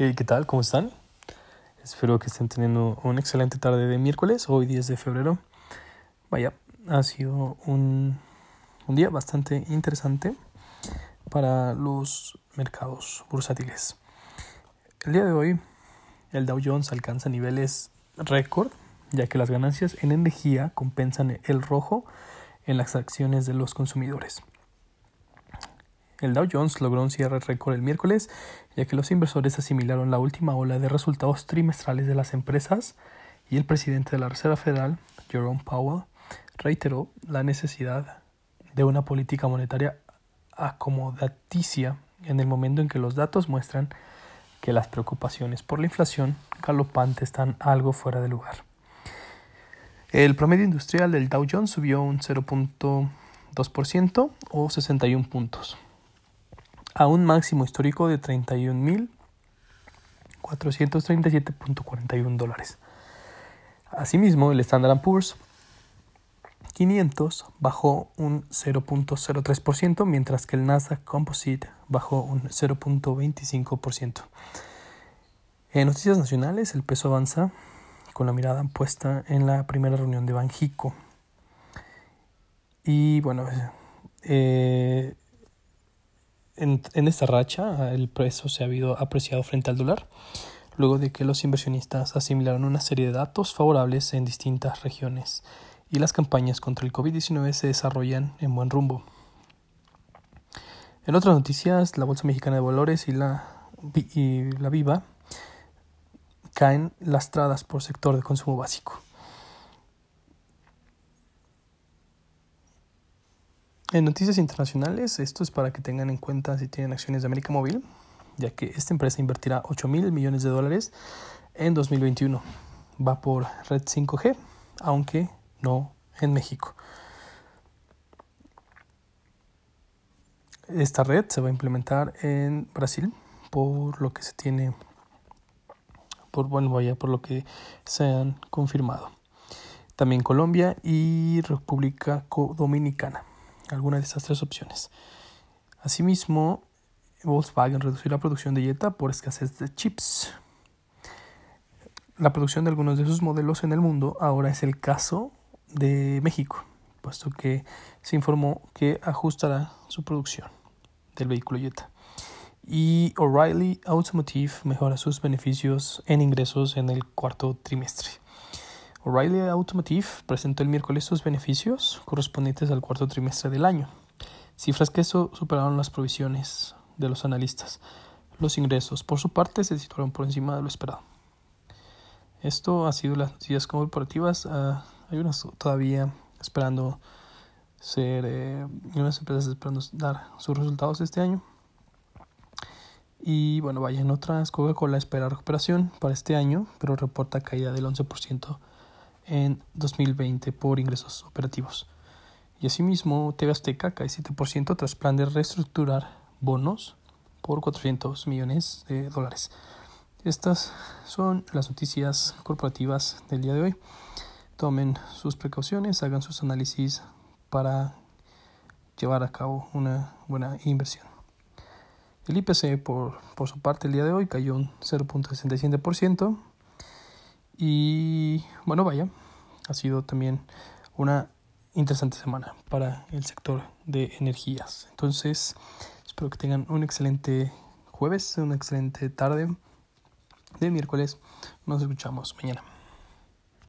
Hey, ¿Qué tal? ¿Cómo están? Espero que estén teniendo una excelente tarde de miércoles, hoy 10 de febrero. Vaya, ha sido un, un día bastante interesante para los mercados bursátiles. El día de hoy, el Dow Jones alcanza niveles récord, ya que las ganancias en energía compensan el rojo en las acciones de los consumidores. El Dow Jones logró un cierre récord el miércoles, ya que los inversores asimilaron la última ola de resultados trimestrales de las empresas y el presidente de la Reserva Federal, Jerome Powell, reiteró la necesidad de una política monetaria acomodaticia en el momento en que los datos muestran que las preocupaciones por la inflación galopante están algo fuera de lugar. El promedio industrial del Dow Jones subió un 0.2% o 61 puntos a un máximo histórico de 31.437.41 dólares. Asimismo, el Standard Poor's 500 bajó un 0.03%, mientras que el Nasdaq Composite bajó un 0.25%. En noticias nacionales, el peso avanza con la mirada puesta en la primera reunión de Banjico. Y bueno, eh, en, esta racha el precio se ha habido apreciado frente al dólar, luego de que los inversionistas asimilaron una serie de datos favorables en distintas regiones y las campañas contra el COVID-19 se desarrollan en buen rumbo. En otras noticias, la Bolsa Mexicana de Valores y la, y la Viva caen lastradas por sector de consumo básico. En noticias internacionales, esto es para que tengan en cuenta si tienen acciones de América Móvil, ya que esta empresa invertirá 8 mil millones de dólares en 2021. Va por red 5G, aunque no en México. Esta red se va a implementar en Brasil, por lo que se tiene, por bueno, vaya, por lo que se han confirmado. También Colombia y República Dominicana alguna de estas tres opciones. Asimismo, Volkswagen reducirá la producción de Jetta por escasez de chips. La producción de algunos de sus modelos en el mundo ahora es el caso de México, puesto que se informó que ajustará su producción del vehículo Jetta. Y O'Reilly Automotive mejora sus beneficios en ingresos en el cuarto trimestre. O'Reilly Automotive presentó el miércoles sus beneficios correspondientes al cuarto trimestre del año, cifras que superaron las provisiones de los analistas. Los ingresos, por su parte, se situaron por encima de lo esperado. Esto ha sido las noticias corporativas. Ah, hay unas todavía esperando ser, eh, unas empresas esperando dar sus resultados este año. Y bueno, vaya en otras, Coca-Cola espera recuperación para este año, pero reporta caída del 11% en 2020 por ingresos operativos. Y asimismo, TV Azteca cae 7% tras plan de reestructurar bonos por 400 millones de dólares. Estas son las noticias corporativas del día de hoy. Tomen sus precauciones, hagan sus análisis para llevar a cabo una buena inversión. El IPC por, por su parte el día de hoy cayó un 0.67% y bueno, vaya, ha sido también una interesante semana para el sector de energías. Entonces, espero que tengan un excelente jueves, una excelente tarde de miércoles. Nos escuchamos mañana.